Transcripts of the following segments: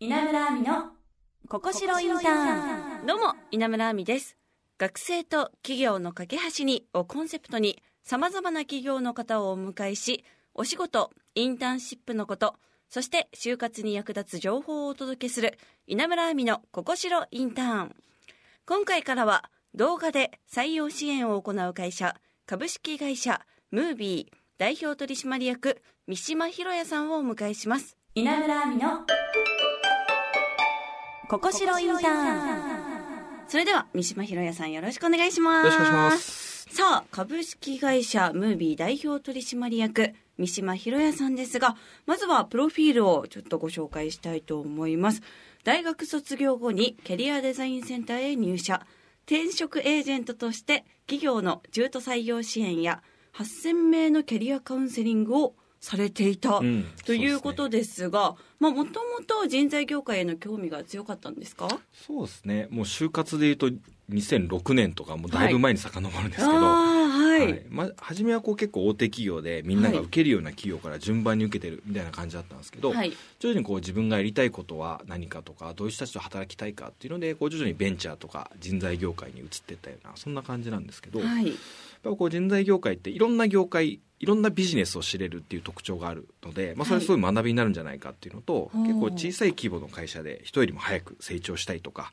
稲村亜美のここしろインターン。どうも稲村亜美です。学生と企業の架け橋にをコンセプトにさまざまな企業の方をお迎えしお仕事インターンシップのことそして就活に役立つ情報をお届けする稲村亜美のここしろインターン。今回からは動画で採用支援を行う会社株式会社ムービー代表取締役三島博也さんをお迎えします。稲村亜美のここしろインターン。それでは三島博也さんよろしくお願いします。よろしくお願いします。さあ株式会社ムービー代表取締役三島博也さんですがまずはプロフィールをちょっとご紹介したいと思います。大学卒業後にキャリアデザインセンターへ入社。転職エージェントとして企業の中途採用支援や8000名のキャリアカウンセリングをされていた、うん。ということですがまあもともと人材業界への興味が強かったんですか？そうですね。もう就活でいうと2006年とかもうだいぶ前に遡るんですけど、ああはい、はい。まあ、初めはこう結構大手企業でみんなが受けるような企業から順番に受けてるみたいな感じだったんですけど、はい。徐々にこう自分がやりたいことは何かとかどういう人たちと働きたいかっていうのでこう徐々にベンチャーとか人材業界に移っていったようなそんな感じなんですけど、やっはいぱこう人材業界っていろんな業界いろんなビジネスを知れるっていう特徴があるので、まあ、それはすごい学びになるんじゃないかっていうのと、はい。結構小さい規模の会社で人よりも早く成長したいとか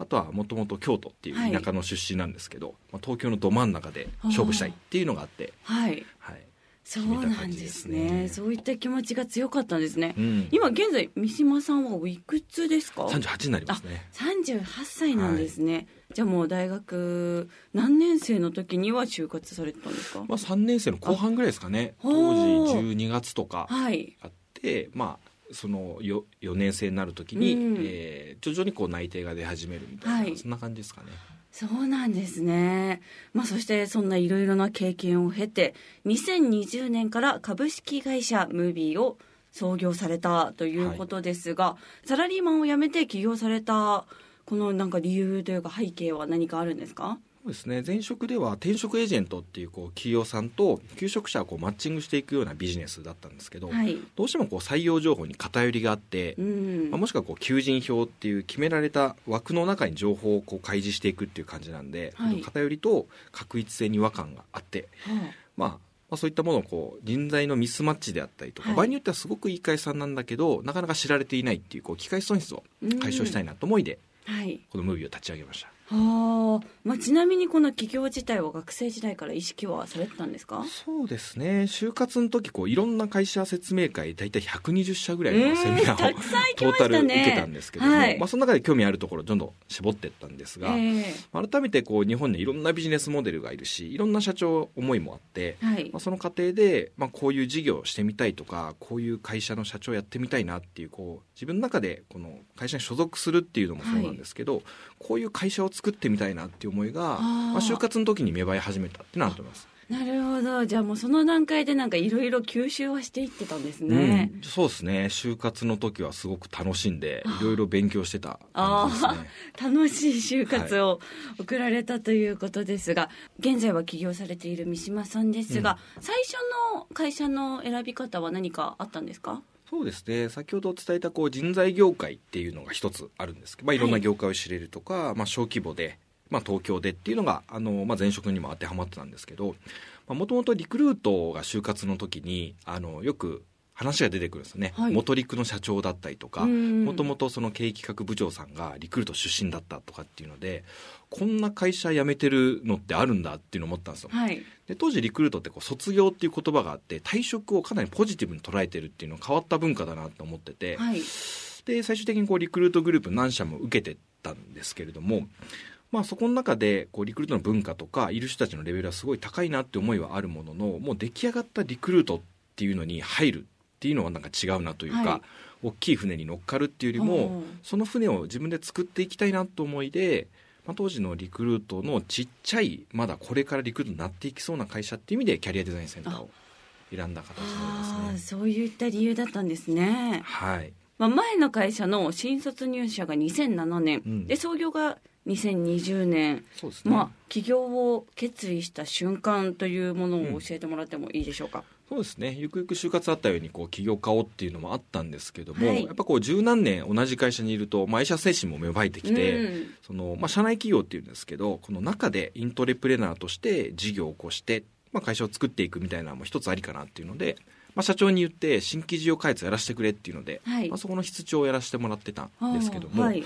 あとはもともと京都っていう田舎の出身なんですけど、まあ、東京のど真ん中で勝負したいっていうのがあって、はい。はい。そうなんですね。ね。そういった気持ちが強かったんですね、うん、今現在三島さんはおいくつですか？38になりますね。38歳なんですね、じゃあもう大学何年生の時には就活されてたんですか？まあ、3年生の後半ぐらいですかね。あ当時ほう12月とかはいあってまあその 4, 4年生になる時に、うん。えー徐々にこう内定が出始めるみたいな、はい。そんな感じですかね。そうなんですね、まあ、そしてそんないろいろな経験を経て2020年から株式会社ムービーを創業されたということですが、サラリーマンを辞めて起業されたこのなんか理由というか背景は何かあるんですか？そうですね。前職では転職エージェントっていうこう企業さんと求職者をこうマッチングしていくようなビジネスだったんですけど、はい。どうしてもこう採用情報に偏りがあって、うん。まあ、もしくはこう求人票っていう決められた枠の中に情報をこう開示していくっていう感じなんで、はい。偏りと確一性に違和感があって、はまあ、まあそういったものをこう人材のミスマッチであったりとか、はい。場合によってはすごくいい会社さんなんだけどなかなか知られていないっていうこう機会損失を解消したいなと思いで、あはい。このムービーを立ち上げました。はあ、まあ、ちなみにこの企業自体は学生時代から意識はされてたんですか？そうですね。就活の時こういろんな会社説明会大体120社ぐらいのセミナーをうんたくさん行きトータル受けたんですけども、はい。まあ、その中で興味あるところをどんどん絞っていったんですが、え改めてこう日本にいろんなビジネスモデルがいるしいろんな社長思いもあって、えはい。まあ、その過程で、まあ、こういう事業をしてみたいとかこういう会社の社長やってみたいなっていうこう自分の中でこの会社に所属するっていうのもそうなんですけど、こういう会社を作ってみたいなっていう思いがまあ、就活の時に芽生え始めたっていうのはあると思います。なるほど。じゃあもうその段階でなんかいろいろ吸収はしていってたんですね、うん、そうですね。就活の時はすごく楽しんであいろいろ勉強してた感じですね。楽しい就活を送られたということですが、現在は起業されている三島さんですが、最初の会社の選び方は何かあったんですか？そうですね。先ほど伝えたこう人材業界っていうのが一つあるんですけど、まあ、い。ろんな業界を知れるとか、まあ、小規模で、まあ、東京でっていうのがあの、まあ、前職にも当てはまってたんですけどもともとリクルートが就活の時にあのよく話が出てくるんですよね、はい。元陸の社長だったりとかうん。もともとその経営企画部長さんがリクルート出身だったとかっていうのでこんな会社辞めてるのってあるんだっていうのを思ったんですよ。はい。で当時リクルートってこう卒業っていう言葉があって退職をかなりポジティブに捉えてるっていうのは変わった文化だなと思ってて、はい。で最終的にこうリクルートグループ何社も受けてったんですけれども、まあ、そこの中でこうリクルートの文化とかいる人たちのレベルはすごい高いなって思いはあるもののもう出来上がったリクルートっていうのに入るっていうのはなんか違うなというか、はい。大きい船に乗っかるっていうよりほもうその船を自分で作っていきたいなと思いで、まあ、当時のリクルートのちっちゃいまだこれからリクルートになっていきそうな会社っていう意味でキャリアデザインセンターを選んだ形なりますね。そういった理由だったんですね、はい。まあ、前の会社の新卒入社が2007年、うん。で創業が2020年、ね、まあ、起業を決意した瞬間というものを教えてもらってもいいでしょうか、そうですね。ゆくゆく就活あったようにこう起業家をっていうのもあったんですけども、はい。やっぱこう十何年同じ会社にいると、まあ、愛社精神も芽生えてきて、うん。そのまあ、社内企業っていうんですけどこの中でイントレプレナーとして事業を起こして、まあ、会社を作っていくみたいなのも一つありかなっていうので、まあ、社長に言って新規事業開発やらせてくれっていうので、はい。まあ、そこの室長をやらせてもらってたんですけども、はい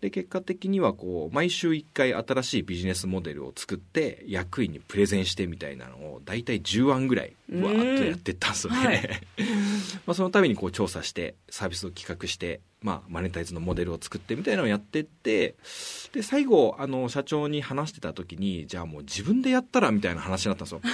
で結果的にはこう毎週1回新しいビジネスモデルを作って役員にプレゼンしてみたいなのを大体10案ぐらいわーっとやってったんですよね、うん。はい。まあそのためにこう調査してサービスを企画して、まあ、マネタイズのモデルを作ってみたいなのをやってってで最後あの社長に話してた時にじゃあもう自分でやったらみたいな話になったんですよ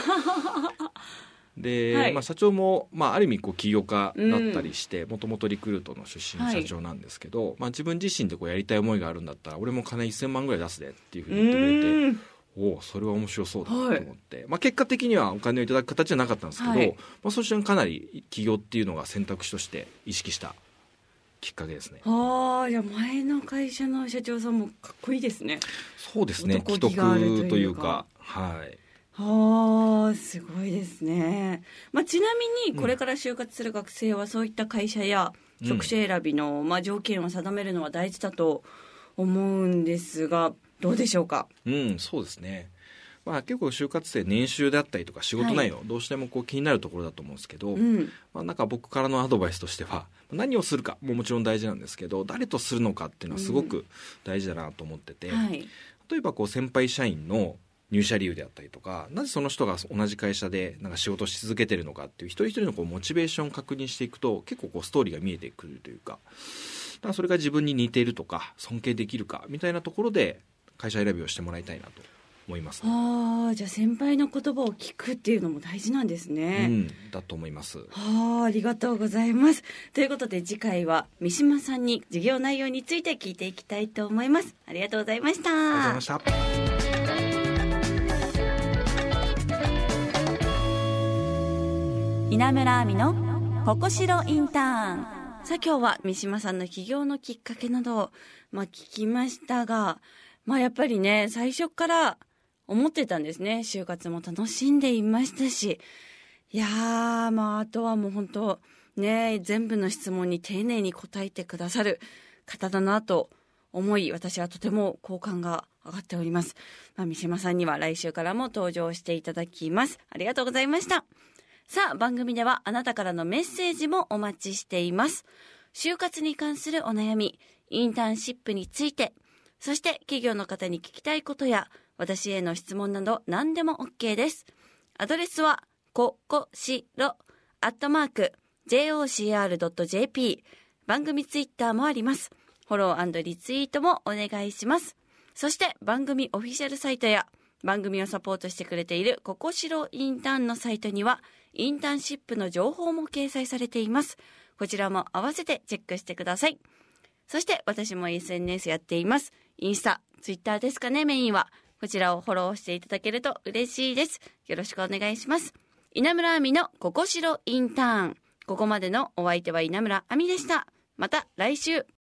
で、はい。まあ、社長も、まあ、ある意味こう起業家だったりしてもともとリクルートの出身の社長なんですけど、まあ、自分自身でこうやりたい思いがあるんだったら俺も金1000万ぐらい出すでっていうふうに言ってくれてうん。おおそれは面白そうだと思って、まあ、結果的にはお金をいただく形じゃなかったんですけど、はい。まあ、そしてかなり起業っていうのが選択肢として意識したきっかけですね。ああいや前の会社の社長さんもかっこいいですね。そうですね。男既得というかはいはあすごいですね、まあ、ちなみにこれから就活する学生はそういった会社やうん。職種選びの、まあ、条件を定めるのは大事だと思うんですがどうでしょうか？うんそうですね。まあ、結構就活生年収であったりとか仕事内容、どうしてもこう気になるところだと思うんですけど、うん。まあ、なんか僕からのアドバイスとしては何をするかももちろん大事なんですけど誰とするのかっていうのはすごく大事だなと思ってて、はい。例えばこう先輩社員の入社理由であったりとかなぜその人が同じ会社でなんか仕事をし続けてるのかっていう一人一人のこうモチベーションを確認していくと結構こうストーリーが見えてくるというかだからそれが自分に似ているとか尊敬できるかみたいなところで会社選びをしてもらいたいなと思います、ねああじゃあ先輩の言葉を聞くっていうのも大事なんですうね、ん、だと思います。はあありがとうございます。ということで次回は三島さんに授業内容について聞いていきたいと思います。ありがとうございました。ありがとうございました稲村亜美のここしろインターン。さあ今日は三島さんの起業のきっかけなどを、まあ、聞きましたが、まあ、やっぱりね最初から思ってたんですね。就活も楽しんでいましたし。いやーまああとはもう本当ね全部の質問に丁寧に答えてくださる方だなと思い私はとても好感が上がっております、まあ、三島さんには来週からも登場していただきます。ありがとうございました。さあ番組ではあなたからのメッセージもお待ちしています。就活に関するお悩みインターンシップについてそして企業の方に聞きたいことや私への質問など何でも OK です。アドレスはここしろアットマーク jocr.jp 番組ツイッターもあります。フォローリツイートもお願いします。そして番組オフィシャルサイトや番組をサポートしてくれているここしろインターンのサイトにはインターンシップの情報も掲載されています。こちらも合わせてチェックしてください。そして私も SNS やっています。インスタツイッターですかねメインは。こちらをフォローしていただけると嬉しいです。よろしくお願いします。稲村亜美のここしろインターン。ここまでのお相手は稲村亜美でした。また来週。